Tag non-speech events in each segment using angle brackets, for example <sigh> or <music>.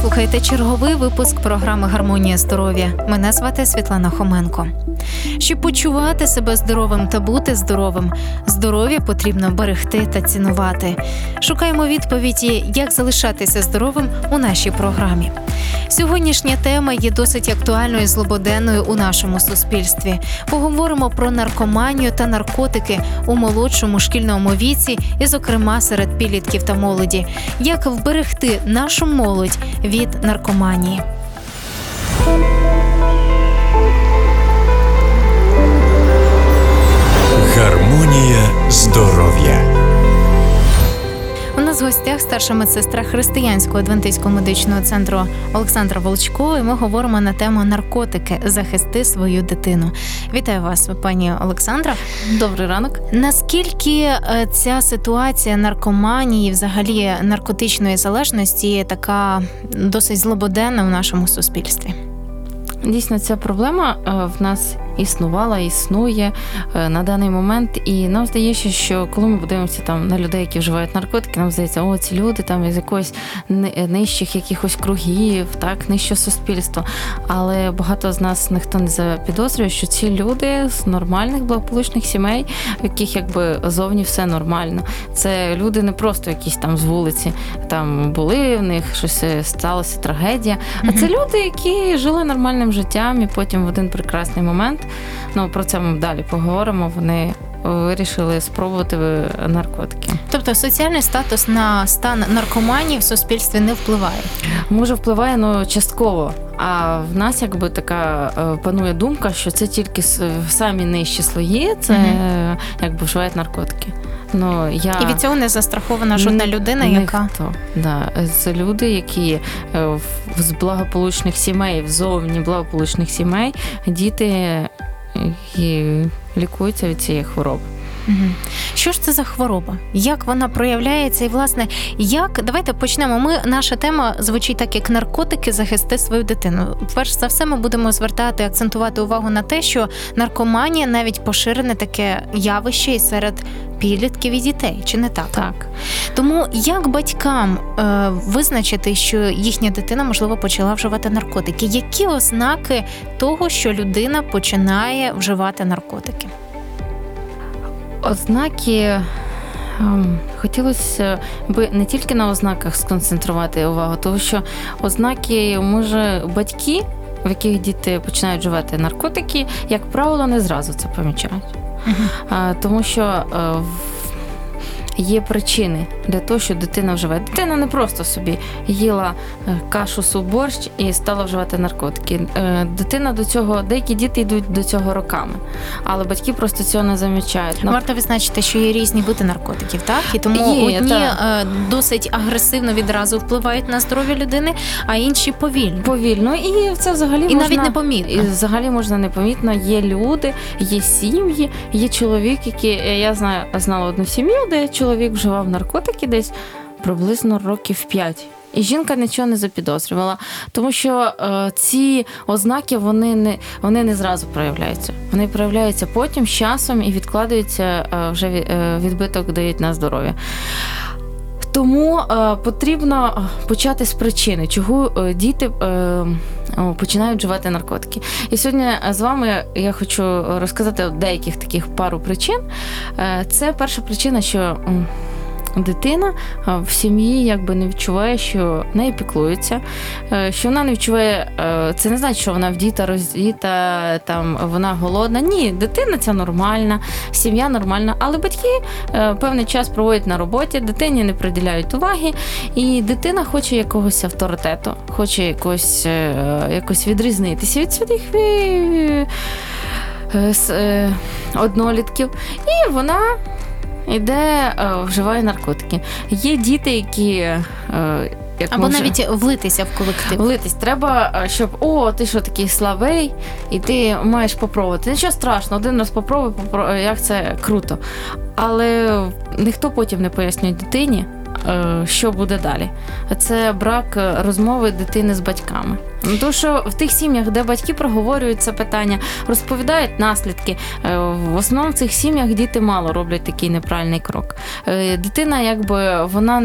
слухаєте черговий випуск програми Гармонія здоров'я. Мене звати Світлана Хоменко. Щоб почувати себе здоровим та бути здоровим, здоров'я потрібно берегти та цінувати. Шукаємо відповіді, як залишатися здоровим у нашій програмі. Сьогоднішня тема є досить актуальною і злободенною у нашому суспільстві. Поговоримо про наркоманію та наркотики у молодшому шкільному віці, і, зокрема, серед підлітків та молоді, як вберегти нашу молодь від наркоманії. Гармонія здоров'я. У нас в гостях старша медсестра християнського адвентистського медичного центру Олександра Волчко. І ми говоримо на тему наркотики захисти свою дитину. Вітаю вас, пані Олександра. Добрий ранок. Наскільки е, ця ситуація наркоманії, взагалі наркотичної залежності, є така досить злободенна в нашому суспільстві? Дійсно, ця проблема е, в нас існувала, існує е, на даний момент. І нам здається, що коли ми подивимося там на людей, які вживають наркотики, нам здається, о, ці люди там з якогось ни- нижчих якихось кругів, так, нижче суспільства. Але багато з нас ніхто не запідозрює, що ці люди з нормальних благополучних сімей, в яких якби зовні все нормально. Це люди не просто якісь там з вулиці, там були в них щось е, сталося, трагедія. А це люди, які жили нормальним життям, і потім в один прекрасний момент, ну про це ми далі поговоримо. Вони вирішили спробувати е, наркотики. Тобто соціальний статус на стан наркоманії в суспільстві не впливає. Може, впливає ну, частково. А в нас якби така е, панує думка, що це тільки самі нижчі слої, це е, якби вживають наркотики. Ну, я... І від цього не застрахована жодна людина, яка Ніхто. Да. Це люди, які е, з благополучних сімей, зовні благополучних сімей, діти е, і лікуються від цієї хвороби. Що ж це за хвороба? Як вона проявляється? І власне, як давайте почнемо. Ми наша тема звучить так, як наркотики захисти свою дитину. Перш за все, ми будемо звертати акцентувати увагу на те, що наркоманія навіть поширене таке явище і серед підлітків і дітей, чи не так? Так. Тому як батькам е, визначити, що їхня дитина можливо почала вживати наркотики? Які ознаки того, що людина починає вживати наркотики? Ознаки. ем, Хотілося би не тільки на ознаках сконцентрувати увагу, тому що ознаки може батьки, в яких діти починають вживати наркотики, як правило, не зразу це помічають. Тому що е, в- є причини для того, що дитина вживає. Дитина не просто собі їла е, кашу суп борщ і стала вживати наркотики. Е, Дитина до цього, деякі діти йдуть до цього роками, але батьки просто цього не замічають. Варто відзначити, що є різні види наркотиків, так і тому Є, одні так. е, досить агресивно відразу впливають на здоров'я людини, а інші повільно повільно, і це взагалі і можна... навіть непомітно. І взагалі можна непомітно. Є люди, є сім'ї, є чоловік, е, я знаю, знала одну сім'ю, де чоловік вживав наркотики десь приблизно років 5. І жінка нічого не запідозрювала, тому що е, ці ознаки вони не, вони не зразу проявляються. Вони проявляються потім з часом і відкладаються е, вже е, відбиток дають на здоров'я. Тому е, потрібно почати з причини, чого е, діти е, починають вживати наркотики. І сьогодні е, з вами я хочу розказати деяких таких пару причин. Е, це перша причина, що дитина е, в сім'ї якби не відчуває, що нею піклуються, е, що вона не відчуває, е, це не значить, що вона вдіта, роздіта, там вона голодна. Ні, дитина ця нормальна, сім'я нормальна, але батьки певний час проводять на роботі, дитині не приділяють уваги, і дитина хоче якогось авторитету, хоче якось, якось відрізнитися від своїх однолітків. І вона йде, е, вживає наркотики. Є діти, які. е, Як Або може... навіть влитися в колектив. Влитись треба, е, щоб о, ти що такий славей, і ти маєш попробувати. Нічого страшного, один раз попробуй, попро- як це круто. Але ніхто потім не пояснює дитині. Е, що буде далі. Це брак е, розмови дитини з батьками. Ну, То, що в тих сім'ях, де батьки проговорюють це питання, розповідають наслідки. е, В основному в цих сім'ях діти мало роблять такий неправильний крок. Дитина, якби вона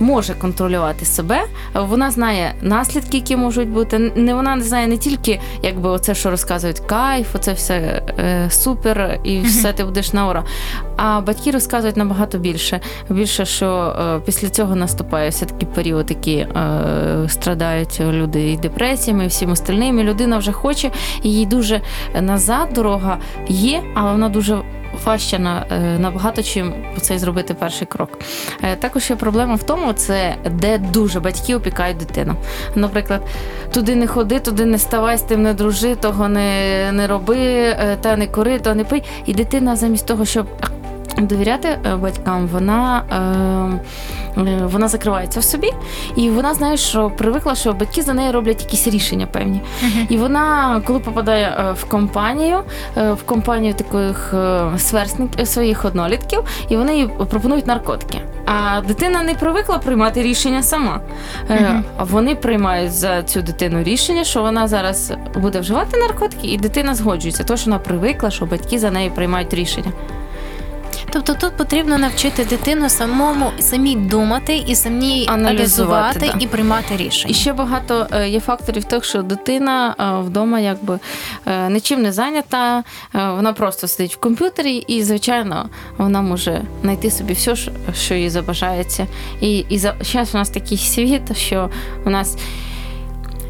може контролювати себе, вона знає наслідки, які можуть бути. Не вона не знає не тільки якби оце, що розказують кайф, оце все супер, і все ти будеш на ура. А батьки розказують набагато більше. Більше, що е, після цього наступає все такий період, які е, страдають люди і депресіями, і всім остальним. І людина вже хоче, і їй дуже назад дорога є, але вона дуже. Важче на е, набагато чим цей зробити перший крок. Також є проблема в тому, це де дуже батьки опікають дитину. Наприклад, туди не ходи, туди не ставай, з тим не дружи, того не, не роби, та не кури, то не пий. І дитина замість того, щоб довіряти е, батькам, вона, е, е, вона закривається в собі, і вона знає, що привикла, що батьки за неї роблять якісь рішення певні. І вона, коли попадає в компанію, в компанію таких сверстників своїх однолітків, і вони їй пропонують наркотики. А дитина не привикла приймати рішення сама. А вони приймають за цю дитину рішення, що вона зараз буде вживати наркотики, і дитина згоджується, тому що вона привикла, що батьки за неї приймають рішення. Тобто тут потрібно навчити дитину самому самій думати і самій Аналізувати, аналізувати да. і приймати рішення. І ще багато е, є факторів тих, що дитина е, вдома якби е, нічим не зайнята, вона просто сидить в комп'ютері, і, звичайно, вона може знайти собі все, що- їй забажається. І, і за зараз у нас такий <laughs> світ, що у нас.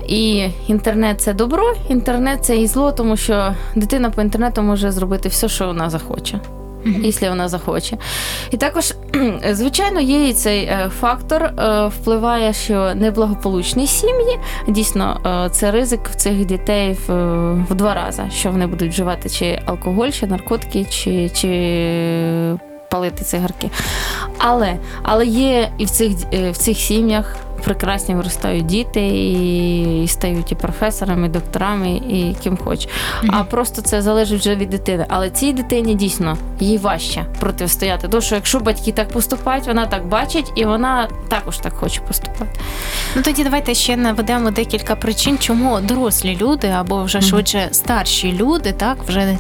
І інтернет це добро, інтернет це і зло, тому що дитина по інтернету може зробити все, що вона захоче. Якщо вона захоче. І також, звичайно, є і цей е, фактор, е, впливає, що неблагополучні сім'ї. Дійсно, е, це ризик в цих дітей в, два рази, що вони будуть вживати чи алкоголь, чи наркотики, чи, чи палити цигарки. Але, але є і в цих, в цих сім'ях. Прекрасні виростають діти і, і стають і професорами, і докторами, і ким хоч. А просто це залежить вже від дитини. Але цій дитині дійсно їй важче протистояти. Тому що якщо батьки так поступають, вона так бачить, і вона також так хоче поступати. Ну тоді давайте ще наведемо декілька причин, чому дорослі люди або вже швидше старші люди, так вже е,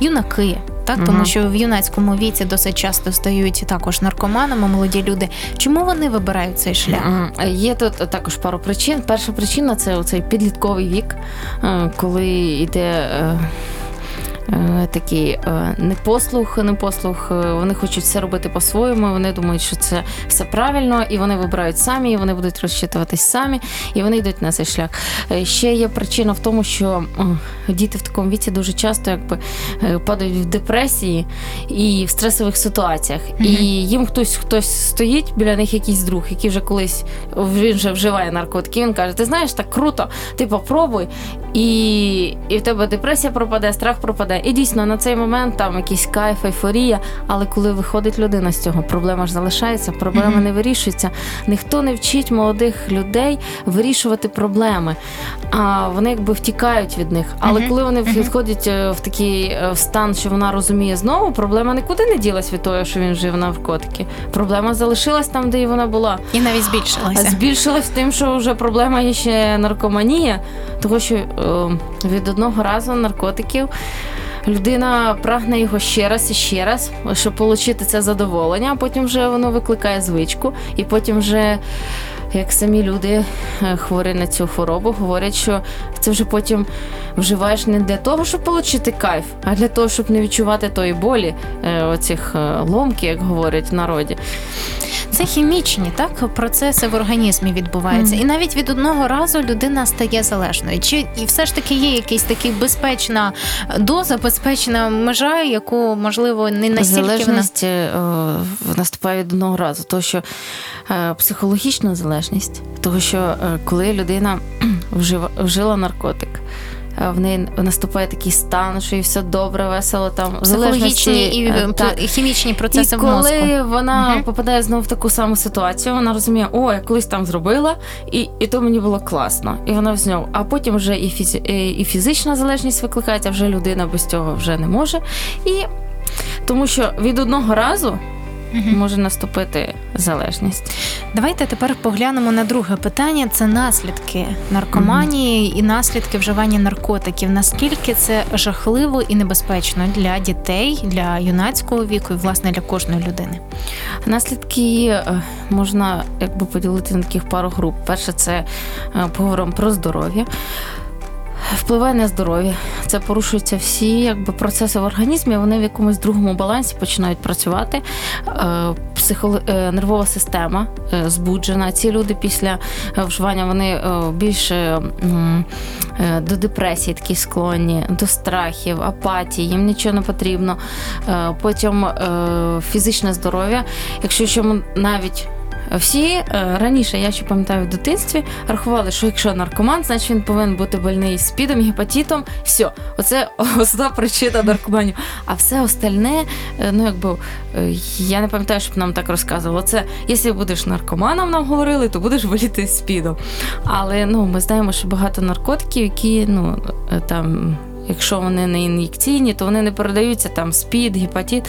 юнаки. Так, тому що в юнацькому віці досить часто стають також наркоманами, молоді люди. Чому вони вибирають цей шлях? Є тут також пару причин. Перша причина це оцей підлітковий вік, е, коли йде. Е, Такий е, непослух, непослух. е, Вони хочуть все робити по-своєму. Вони думають, що це все правильно, і вони вибирають самі, і вони будуть розчитуватись самі, і вони йдуть на цей шлях. Ще є причина в тому, що діти в такому віці дуже часто якби падають в депресії і в стресових ситуаціях. Мгм. І їм хтось хтось стоїть біля них, якийсь друг, який вже колись він вже вживає наркотики. Він каже: Ти знаєш, так круто, ти попробуй, і, і в тебе депресія пропаде, страх пропаде. І дійсно на цей момент там якийсь кайф, ейфорія. Але коли виходить людина з цього, проблема ж залишається, проблема Мгм. не вирішується. Ніхто не вчить молодих людей вирішувати проблеми, а вони якби втікають від них. Але Мгм. коли вони Мгм. входять е, в такий е, в стан, що вона розуміє знову, проблема нікуди не ділась від того, що він вжив наркотики. Проблема залишилась там, де і вона була. І навіть збільшилася. збільшилась тим, що вже проблема є ще наркоманія, тому що е, від одного разу наркотиків. Людина прагне його ще раз і ще раз, щоб отримати це задоволення, а потім вже воно викликає звичку, і потім вже, як самі люди е, хворі на цю хворобу, говорять, що це вже потім вживаєш не для того, щоб отримати кайф, а для того, щоб не відчувати тої болі, е, оцих е, ломки, як говорять в народі. Це хімічні так процеси в організмі відбуваються, Мгм. і навіть від одного разу людина стає залежною. Чи і все ж таки є якась така безпечна доза, безпечна межа, яку можливо не настільки вона залежність е, наступає від одного разу, тому що психологічна залежність, тому що е, коли людина <clears throat> вжила наркотик. е, В неї наступає такий стан, що їй все добре, весело там психологічні і е, е, так. і хімічні процеси і в коли мозку. вона Мгм. попадає знову в таку саму ситуацію, вона розуміє, о, я колись там зробила, і, і то мені було класно. І вона знову. А потім вже і, фізі, е, і фізична залежність викликається, вже людина без цього вже не може. І тому що від одного разу Мгм. може наступити залежність. Давайте тепер поглянемо на друге питання: це наслідки наркоманії і наслідки вживання наркотиків. Наскільки це жахливо і небезпечно для дітей, для юнацького віку і власне для кожної людини? Наслідки е, можна якби поділити на таких пару груп. Перше, це е, поговоримо про здоров'я. Впливає на здоров'я. Це порушуються всі якби, процеси в організмі, вони в якомусь другому балансі починають працювати. Е, Психоло... е, Нервова система е, збуджена. Ці люди після вживання вони більше до депресії такі склонні, до страхів, апатії, їм нічого не потрібно. Потім фізичне здоров'я. Якщо ще навіть всі е, раніше, я ще пам'ятаю в дитинстві, рахували, що якщо наркоман, значить він повинен бути больний спідом, гепатитом. Все, оце <laughs> основна причина наркоманів. А все остальне, е, ну якби е, я не пам'ятаю, щоб нам так розказували. Це якщо будеш наркоманом, нам говорили, то будеш боліти спідом. Але ну ми знаємо, що багато наркотиків, які ну е, там. Якщо вони не ін'єкційні, то вони не передаються там спід, гепатит.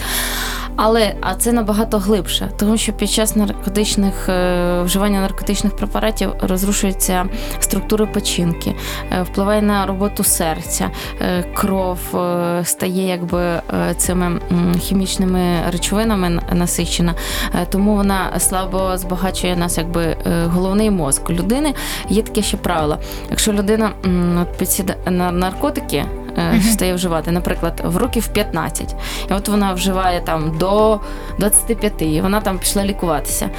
Але а це набагато глибше, тому що під час наркотичних е, вживання наркотичних препаратів розрушуються структури печінки, е, впливає на роботу серця, е, кров стає якби цими хімічними речовинами насичена, тому вона слабо збагачує нас, якби головний мозк. Людини є таке ще правило. Якщо людина підсідає на наркотики. Стає вживати, наприклад, в років 15. І от вона вживає там до 25, і вона там пішла лікуватися.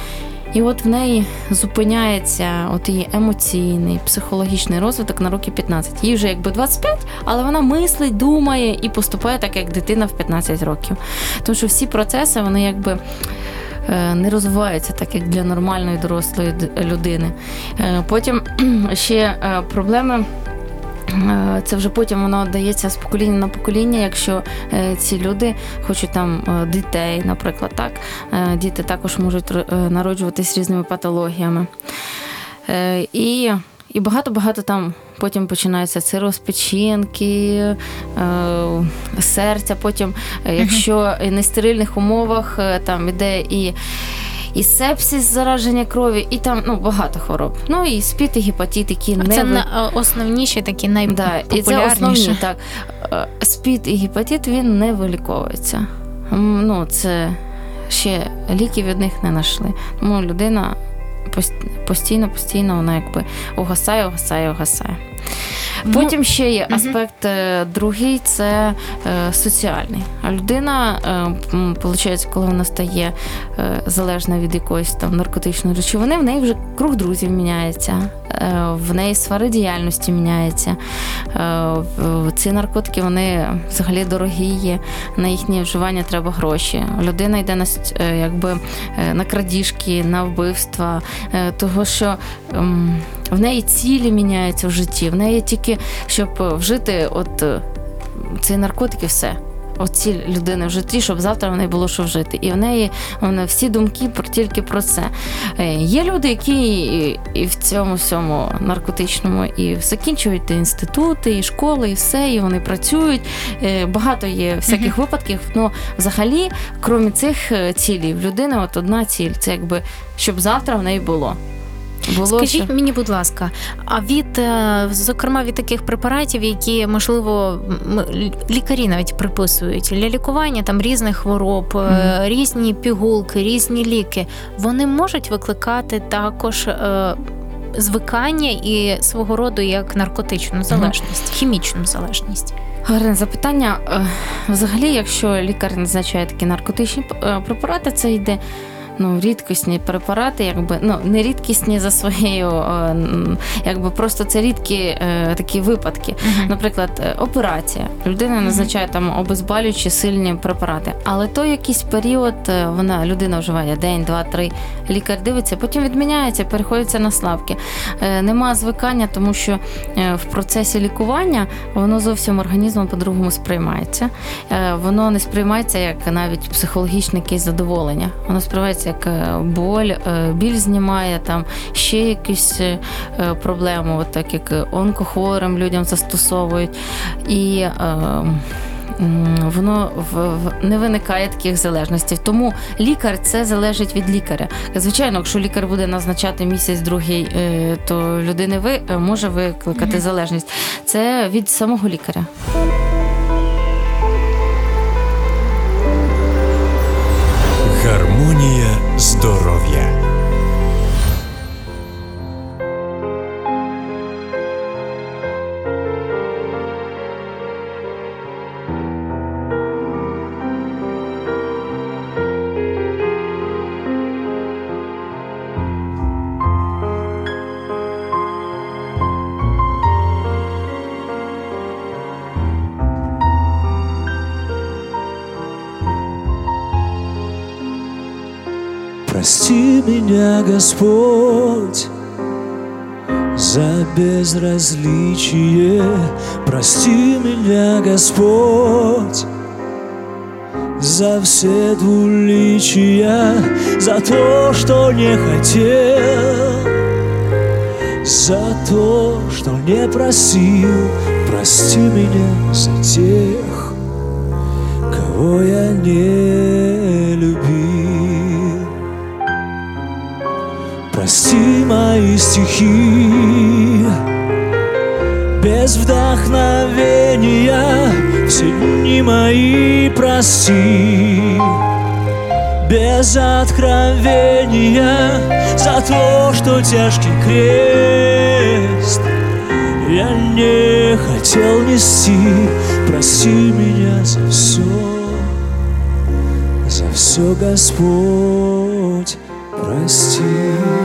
І от в неї зупиняється от її емоційний, психологічний розвиток на роки 15. Їй вже якби 25, але вона мислить, думає і поступає так, як дитина в 15 років. Тому що всі процеси, вони якби. е, Не розвиваються так, як для нормальної дорослої людини. Е, Потім <clears throat> ще е, проблеми Це вже потім воно дається з покоління на покоління, якщо е, ці люди хочуть там е, дітей, наприклад, так Е, діти також можуть е, народжуватись різними патологіями. Е, І, і багато-багато там потім починається цироз печінки, е, серця. Потім, е, якщо в нестерильних умовах е, там іде і. І сепсис, зараження крові, і там ну багато хвороб. Ну і спіт, і гепатит, які не Це ви- на основніші такі Да, і це основні, так. Е, Спід і гепатит він не виліковується. Ну, це ще ліків від них не знайшли. Тому людина постійно, постійно вона якби угасає, угасає, угасає. Ну, Потім ще є аспект е, другий це е, соціальний. А людина, е, виходить, коли вона стає е, залежна від якоїсь там наркотичної речовини, в неї вже круг друзів міняється, е, в неї сфера діяльності міняється. Е, Ці наркотики вони взагалі дорогі є. На їхнє вживання треба гроші. Людина йде на е, якби е, на крадіжки, на вбивства, е, того що. В неї цілі міняються в житті. В неї тільки щоб е, вжити от е, ці наркотики, все. От ціль людини в житті, щоб завтра в неї було що вжити. І в неї вона всі думки про тільки про це. Е, Є люди, які і, і в цьому всьому наркотичному і закінчують інститути, і школи, і все, і вони працюють. Багато є всяких випадків. Ну, взагалі, крім цих цілей, в людини от одна ціль це якби щоб завтра в неї було. Було Скажіть що- мені, будь ласка, а від е, зокрема від таких препаратів, які можливо лікарі навіть приписують для лікування там різних хвороб, Мгм. різні пігулки, різні ліки, вони можуть викликати також. е, Звикання і свого роду як наркотичну залежність, хімічну залежність. Гарне запитання. Взагалі, якщо лікар назначає такі наркотичні препарати, це йде. Ну, рідкісні препарати, якби ну не рідкісні за своєю, е, якби просто це рідкі е, такі випадки. Наприклад, е, операція. Людина назначає там обезболюючі сильні препарати, але то якийсь період вона людина вживає день, два, три. Лікар дивиться, потім відміняється, переходиться на слабкі. Е, Нема звикання, тому що в процесі лікування воно зовсім організмом по-другому сприймається. Е, Воно не сприймається як навіть психологічне якесь задоволення. Воно сприймається як боль, е, біль знімає, там ще якісь е, проблеми, от так як онкохворим людям застосовують. І е, воно в, в- не виникає таких залежностей. Тому лікар це залежить від лікаря. Звичайно, якщо лікар буде назначати місяць другий, е, то людини ви може викликати залежність. Це від самого лікаря. Гармонія здоров'я. Прости меня, Господь, за безразличие. Прости меня, Господь, за все двуличия, за то, что не хотел, за то, что не просил. Прости меня за тех, кого я не любил. Прости мои стихи. Без вдохновения Все дни мои прости. Без откровения За то, что тяжкий крест. Я не хотел нести. Прости меня за все За все, Господь прости.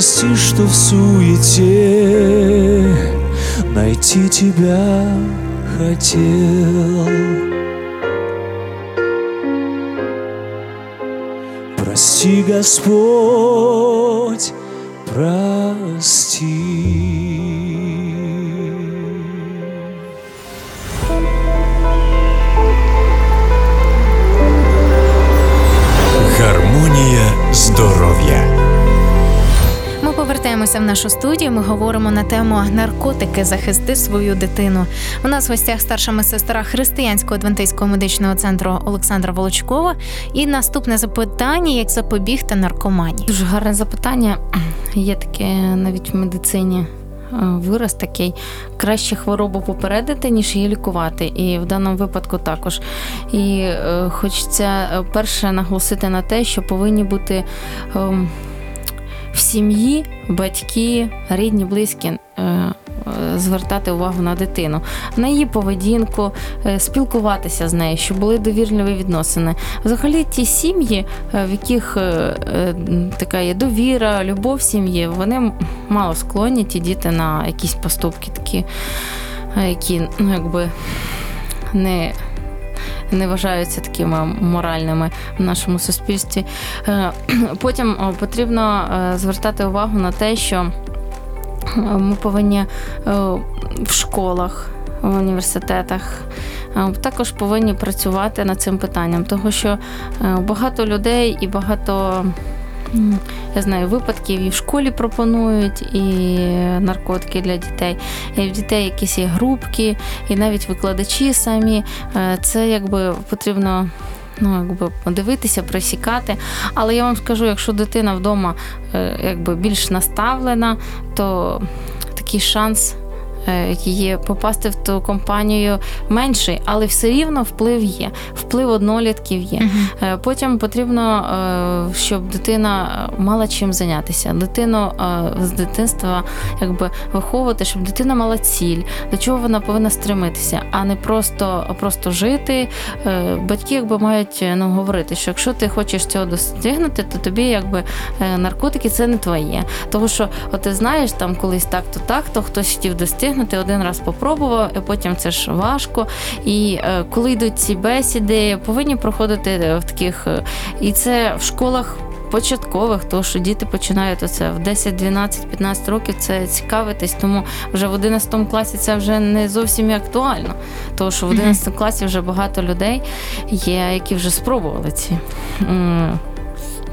Прости, что в суете найти тебя хотел. Прости, Господь, прости. Повертаємося в нашу студію. Ми говоримо на тему наркотики захисти свою дитину. У нас в гостях старша медсестра Християнського адвентистського медичного центру Олександра Волочкова. І наступне запитання: як запобігти наркоманії? Дуже гарне запитання. <clears throat> Є таке навіть в медицині. е, Вираз такий краще хворобу попередити, ніж її лікувати. І в даному випадку також. І е, хочеться е, перше наголосити на те, що повинні бути ем, в сім'ї батьки, рідні, близькі. е, е, Звертати увагу на дитину, на її поведінку, е, спілкуватися з нею, щоб були довірливі відносини. Взагалі, ті сім'ї, в яких така є довіра, любов сім'ї, вони мало склонні ті діти на якісь поступки, такі, які ну, якби не. Не вважаються такими моральними в нашому суспільстві. Е, <clears throat> Потім потрібно е, звертати увагу на те, що е, ми повинні е, в школах, в університетах е, також повинні працювати над цим питанням, тому що е, багато людей і багато. Я знаю, випадків і в школі пропонують і наркотики для дітей, і в дітей якісь є групки, і навіть викладачі самі. Е, Це якби потрібно ну, якби подивитися, просікати. Але я вам скажу, якщо дитина вдома е, якби більш наставлена, то такий шанс її попасти в ту компанію менший, але все рівно вплив є. Вплив однолітків є. Е, Потім потрібно, е, щоб дитина мала чим зайнятися. Дитину е, з дитинства якби виховувати, щоб дитина мала ціль, до чого вона повинна стремитися, а не просто, просто жити. Е, Батьки якби мають е, ну, говорити, що якщо ти хочеш цього достигнути, то тобі якби е, наркотики це не твоє. Тому що, от ти знаєш, там колись так, то так, то хтось хотів достигнути, один раз попробував, і потім це ж важко. І е, коли йдуть ці бесіди, повинні проходити е, в таких, е, і це в школах. Початкових, тому що діти починають оце в 10, 12, 15 років це цікавитись, тому вже в 11 класі це вже не зовсім і актуально. Тому що в Мгм. 11 класі вже багато людей є, які вже спробували ці м,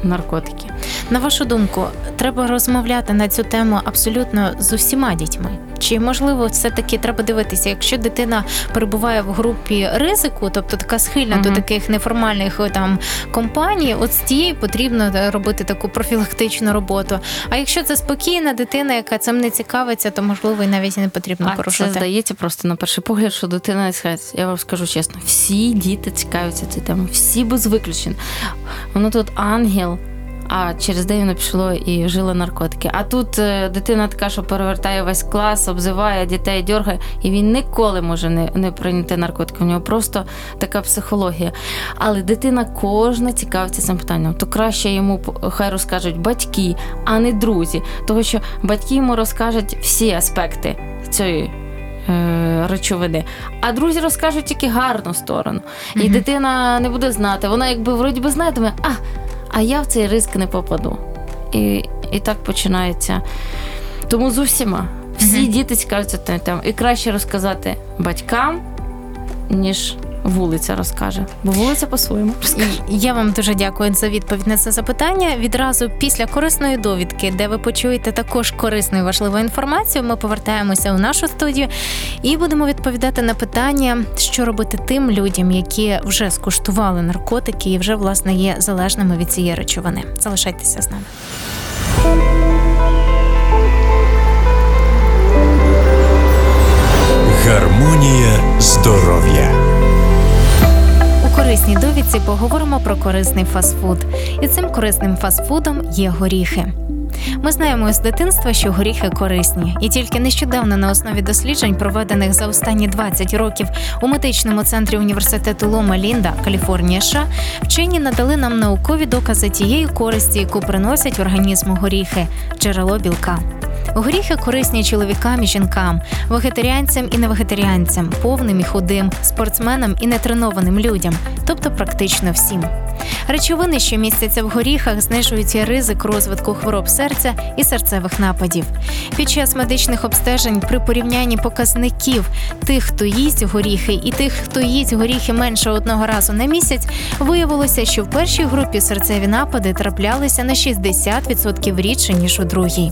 наркотики. На вашу думку, треба розмовляти на цю тему абсолютно з усіма дітьми? Чи можливо все-таки треба дивитися, якщо дитина перебуває в групі ризику, тобто така схильна до таких неформальних там компаній, от з тією потрібно е, робити таку профілактичну роботу. А якщо це спокійна дитина, яка цим не цікавиться, то можливо і навіть не потрібно А це здається просто на перший погляд, що дитина. Я вам скажу чесно, всі діти цікавляться цією темою, всі без виключень. Воно тут ангел. А через день воно пішло і жило наркотики. А тут е, дитина така, що перевертає весь клас, обзиває дітей, дьоргає, і він ніколи може не, не прийняти наркотики. У нього просто така психологія. Але дитина кожна цікавиться цим питанням. То краще йому хай розкажуть батьки, а не друзі. Тому що батьки йому розкажуть всі аспекти цієї. е, Речовини, а друзі розкажуть тільки гарну сторону. І Мгм. дитина не буде знати. Вона якби вроді би знає, думає, а, а я в цей ризик не попаду. І, і так починається. Тому з усіма. Всі Мгм. діти цікавляться тим. І краще розказати батькам, ніж вулиця розкаже. Бо вулиця по-своєму розкаже. І Я вам дуже дякую за відповідь на це запитання. Відразу після корисної довідки, де ви почуєте також корисну і важливу інформацію, ми повертаємося у нашу студію і будемо відповідати на питання, що робити тим людям, які вже скуштували наркотики і вже власне є залежними від цієї речовини. Залишайтеся з нами. Гармонія здоров'я. Корисній довідці поговоримо про корисний фастфуд. І цим корисним фастфудом є горіхи. Ми знаємо з дитинства, що горіхи корисні, і тільки нещодавно на основі досліджень, проведених за останні 20 років у медичному центрі університету Лома Лінда, Каліфорнія, США, вчені надали нам наукові докази тієї користі, яку приносять організму горіхи, джерело білка. Горіхи корисні чоловікам і жінкам, вегетаріанцям і невегетаріанцям, повним і худим, спортсменам і нетренованим людям, тобто практично всім. Речовини, що містяться в горіхах, знижують ризик розвитку хвороб серця і серцевих нападів. Під час медичних обстежень при порівнянні показників тих, хто їсть горіхи, і тих, хто їсть горіхи менше одного разу на місяць, виявилося, що в першій групі серцеві напади траплялися на 60% рідше ніж у другій.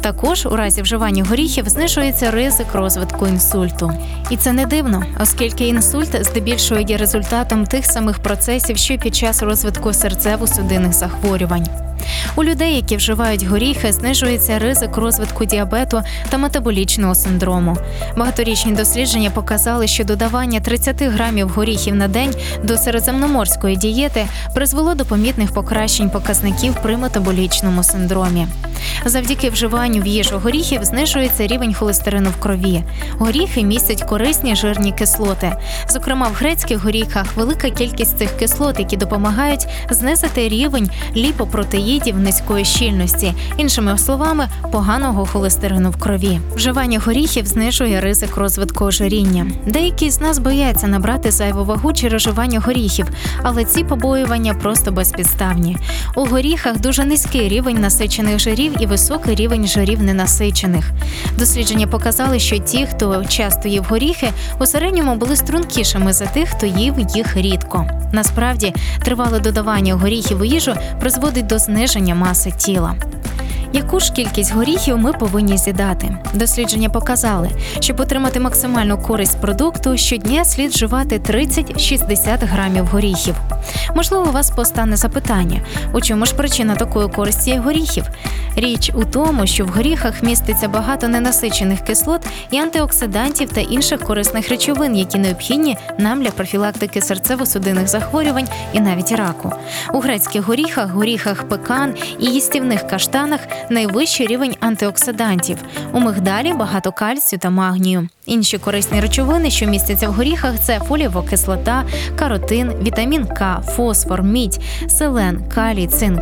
Також у разі вживання горіхів знижується ризик розвитку інсульту. І це не дивно, оскільки інсульт здебільшого є результатом тих самих процесів, що й під час розвитку серцево-судинних захворювань. У людей, які вживають горіхи, знижується ризик розвитку діабету та метаболічного синдрому. Багаторічні дослідження показали, що додавання 30 грамів горіхів на день до середземноморської дієти призвело до помітних покращень показників при метаболічному синдромі. Завдяки вживанню в їжу горіхів знижується рівень холестерину в крові. Горіхи містять корисні жирні кислоти. Зокрема, в грецьких горіхах велика кількість цих кислот, які допомагають знизити рівень ліпопротеїдів низької щільності, іншими словами, поганого холестерину в крові. Вживання горіхів знижує ризик розвитку ожиріння. Деякі з нас бояться набрати зайву вагу через вживання горіхів, але ці побоювання просто безпідставні. У горіхах дуже низький рівень насичених жирів і високий рівень жирів ненасичених. Дослідження показали, що ті, хто часто їв горіхи, у середньому були стрункішими за тих, хто їв їх рідко. Насправді, тривале додавання горіхів у їжу призводить до зниження маси тіла. Яку ж кількість горіхів ми повинні з'їдати? Дослідження показали, щоб отримати максимальну користь продукту, щодня слід вживати 30-60 грамів горіхів. Можливо, у вас постане запитання: у чому ж причина такої користі горіхів? Річ у тому, що в горіхах міститься багато ненасичених кислот і антиоксидантів та інших корисних речовин, які необхідні нам для профілактики серцево-судинних захворювань і навіть раку. У грецьких горіхах, горіхах пекан і їстівних каштанах найвищий рівень антиоксидантів. У мигдалі багато кальцію та магнію. Інші корисні речовини, що містяться в горіхах, це фолієва кислота, каротин, вітамін К, фосфор, мідь, селен, калій, цинк.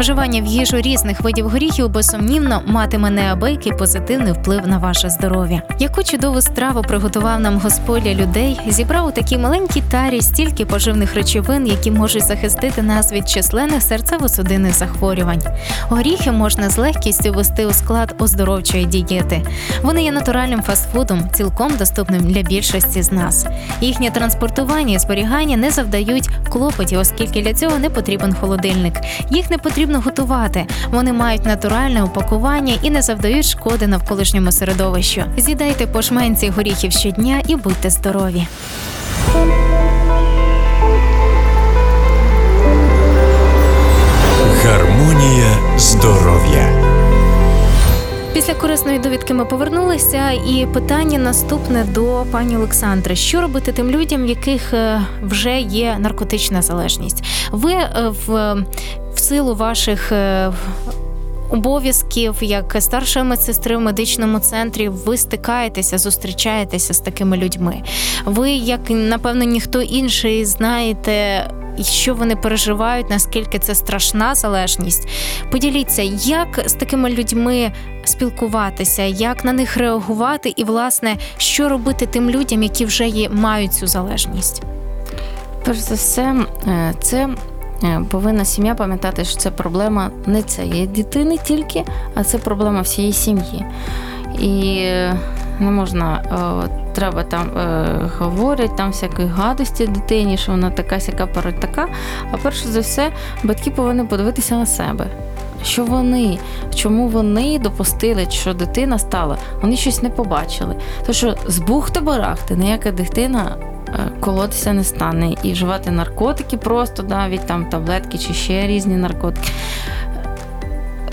Вживання в їжу різних видів горіхів безсумнівно матиме неабиякий позитивний вплив на ваше здоров'я. Яку чудову страву приготував нам Господь людей, зібрав у такій маленькій тарі стільки поживних речовин, які можуть захистити нас від численних серцево-судинних захворювань. Горіхи можна з легкістю ввести у склад оздоровчої дієти. Вони є натуральним фастфудом, цілком доступним для більшості з нас. Їхнє транспортування і зберігання не завдають клопотів, оскільки для цього не потрібен холодильник. Їх не потрібно готувати. Вони мають натуральне упакування і не завдають шкоди навколишньому середовищу. З'їдайте по шменці горіхів щодня і будьте здорові. Гармонія здоров'я. Після корисної довідки ми повернулися, і питання наступне до пані Олександри: що робити тим людям, в яких е, вже є наркотична залежність? Ви е, в, в силу ваших. е, Обов'язків як старшої медсестри в медичному центрі ви стикаєтеся, зустрічаєтеся з такими людьми. Ви, як напевно, ніхто інший, знаєте, що вони переживають, наскільки це страшна залежність. Поділіться, як з такими людьми спілкуватися, як на них реагувати, і власне що робити тим людям, які вже є, мають цю залежність. Перш за все, е, це е, повинна сім'я пам'ятати, що це проблема не цієї дитини тільки, а це проблема всієї сім'ї. І не можна, е, треба там е, говорять там всякої гадості дитині, що вона така сяка порой така. А перше за все, батьки повинні подивитися на себе. Що вони, чому вони допустили, що дитина стала, вони щось не побачили. То що з бухти-барахти ніяка дитина е, колотися не стане і вживати наркотики просто, навіть там таблетки чи ще різні наркотики.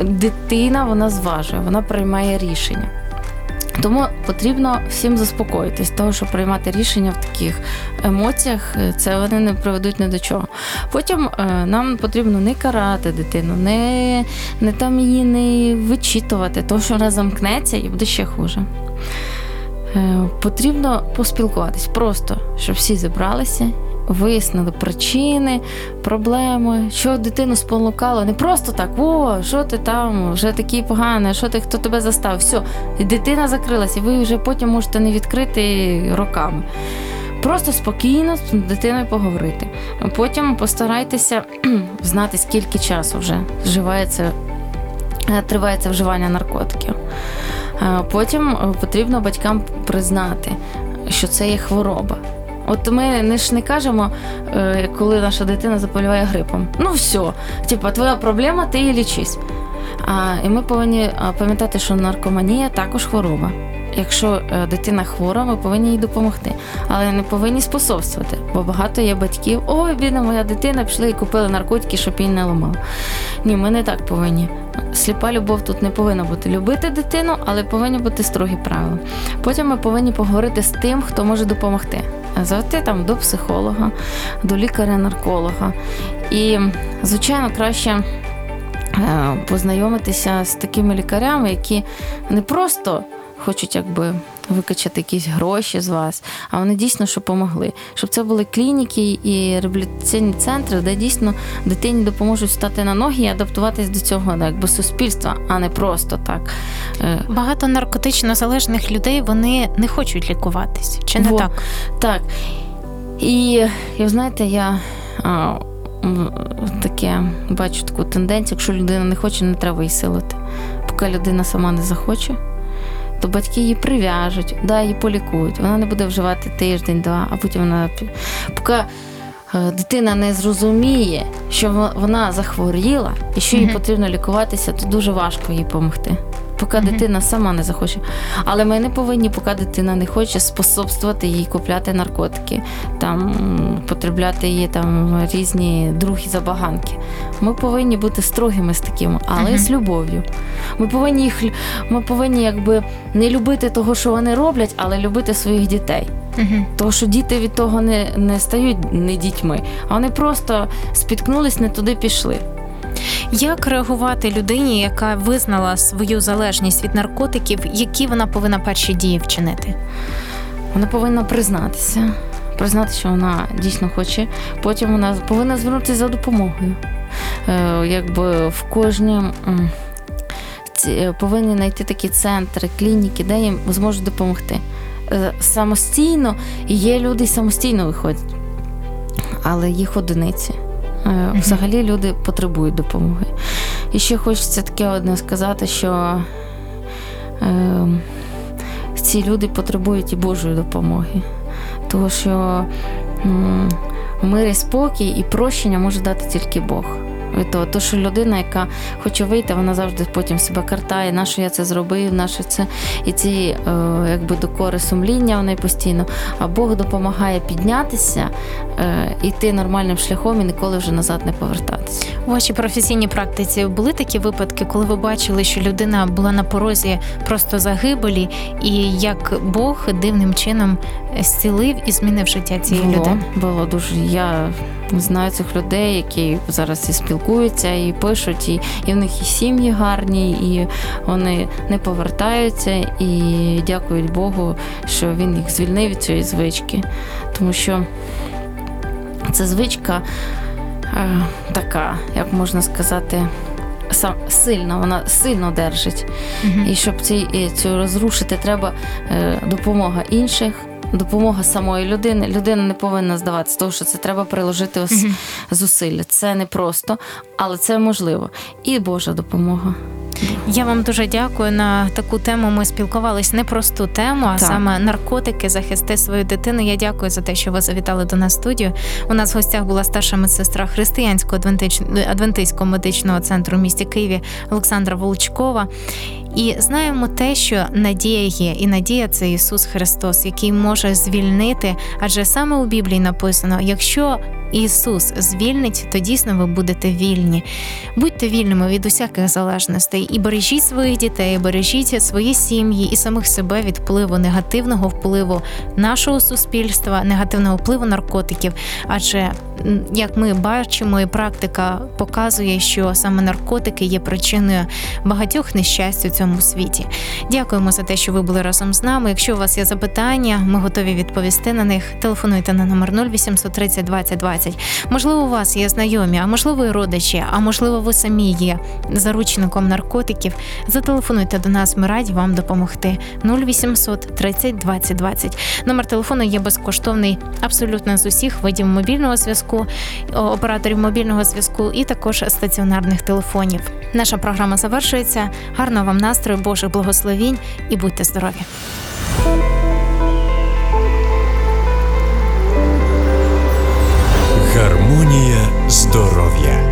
Дитина вона зважує, вона приймає рішення. Тому потрібно всім заспокоїтись, того, що приймати рішення в таких емоціях, е, це вони не приведуть ні до чого. Потім е, нам потрібно не карати дитину, не, не там її не вичитувати, тому що вона замкнеться і буде ще хуже. Е, Потрібно поспілкуватись просто, щоб всі зібралися, вияснили причини, проблеми, що дитину спонукало. Не просто так, о, що ти там, вже такий поганий, що ти, хто тебе застав. Все, дитина закрилася, і ви вже потім можете не відкрити роками. Просто спокійно з дитиною поговорити. Потім постарайтеся <clears throat> знати, скільки часу вже вживається, е, тривається вживання наркотиків. Е, Потім е, потрібно батькам признати, що це є хвороба. От ми не ж не кажемо, е, коли наша дитина заболіває грипом. Ну все, типа, твоя проблема, ти її лічись. А, і ми повинні пам'ятати, що наркоманія також хвороба. Якщо е, дитина хвора, ми повинні їй допомогти, але не повинні способствувати, бо багато є батьків. Ой, бідна моя дитина, пішли і купили наркотики, щоб її не ламало. Ні, ми не так повинні. Сліпа любов тут не повинна бути. Любити дитину, але повинні бути строгі правила. Потім ми повинні поговорити з тим, хто може допомогти. Завжди там до психолога, до лікаря-нарколога. І, звичайно, краще е, познайомитися з такими лікарями, які не просто хочуть якби викачати якісь гроші з вас, а вони дійсно що помогли. Щоб це були клініки і реабілітаційні центри, де дійсно дитині допоможуть стати на ноги і адаптуватись до цього якби суспільства, а не просто так. Е, Багато наркотично залежних людей вони не хочуть лікуватись, чи не Во. так? Так. І, і знаєте, я таке бачу таку тенденцію, якщо людина не хоче, не треба її силити. Поки людина сама не захоче, то батьки її прив'яжуть, да, її полікують. Вона не буде вживати тиждень-два, а потім вона. Поки е, дитина не зрозуміє, що вона захворіла і що їй потрібно лікуватися, то дуже важко їй допомогти. Поки дитина сама не захоче. Але ми не повинні, поки дитина не хоче, способствувати їй купляти наркотики, там потребляти її там різні другі забаганки. Ми повинні бути строгими з таким, але Мгм. з любов'ю. Ми повинні їх ми повинні якби не любити того, що вони роблять, але любити своїх дітей. Мгм. Тому що діти від того не, не стають не дітьми, а вони просто спіткнулись, не туди пішли. Як реагувати людині, яка визнала свою залежність від наркотиків, які вона повинна перші дії вчинити? Вона повинна признатися, признати, що вона дійсно хоче. Потім вона повинна звернутися за допомогою. Е, якби в кожній е, повинні знайти такі центри, клініки, де їм зможуть допомогти. Е, Самостійно є люди самостійно виходять, але їх одиниці. Е, Взагалі люди потребують допомоги. І ще хочеться таке одне сказати, що е, ці люди потребують і Божої допомоги. Тому що мир і спокій і прощення може дати тільки Бог. Від того, то, що людина, яка хоче вийти, вона завжди потім себе картає, на що я це зробив, на що це. І ці е, якби докори сумління вони постійно. А Бог допомагає піднятися, е, йти нормальним шляхом і ніколи вже назад не повертатися. У вашій професійній практиці були такі випадки, коли ви бачили, що людина була на порозі просто загибелі, і як Бог дивним чином зцілив і змінив життя цієї було, людини? було дуже. Я знаю цих людей, які зараз і спілкуються, і пишуть, і, і в них і сім'ї гарні, і вони не повертаються, і дякують Богу, що він їх звільнив від цієї звички. Тому що ця звичка е, така, як можна сказати, сам, сильна, вона сильно держить. Мгм. І щоб ці, цю розрушити, треба е, допомога інших, допомога самої людини. Людина не повинна здаватися, тому що це треба приложити Мгм. зусилля. Це не просто, але це можливо. І Божа допомога. Я вам дуже дякую. На таку тему ми спілкувались не просту тему, а Так. саме наркотики, захисти свою дитину. Я дякую за те, що ви завітали до нас в студію. У нас в гостях була старша медсестра християнського адвентич- адвентистського медичного центру в місті Києві Олександра Волчкова. І знаємо те, що надія є, і надія це Ісус Христос, який може звільнити. Адже саме у Біблії написано: якщо Ісус звільнить, то дійсно ви будете вільні. Будьте вільними від усяких залежностей і бережіть своїх дітей, бережіть свої сім'ї і самих себе від впливу негативного впливу нашого суспільства, негативного впливу наркотиків. Адже як ми бачимо, і практика показує, що саме наркотики є причиною багатьох нещасть у цьому світі. Дякуємо за те, що ви були разом з нами. Якщо у вас є запитання, ми готові відповісти на них. Телефонуйте на номер 0830 20 20. Можливо, у вас є знайомі, а можливо, і родичі, а можливо, ви самі є заручником наркотиків. Зателефонуйте до нас, ми раді вам допомогти. 0800 30 20 20. Номер телефону є безкоштовний абсолютно з усіх видів мобільного зв'язку, о- операторів мобільного зв'язку і також стаціонарних телефонів. Наша програма завершується. Гарного вам настрою, Божих благословінь і будьте здорові! Гармонія здоров'я.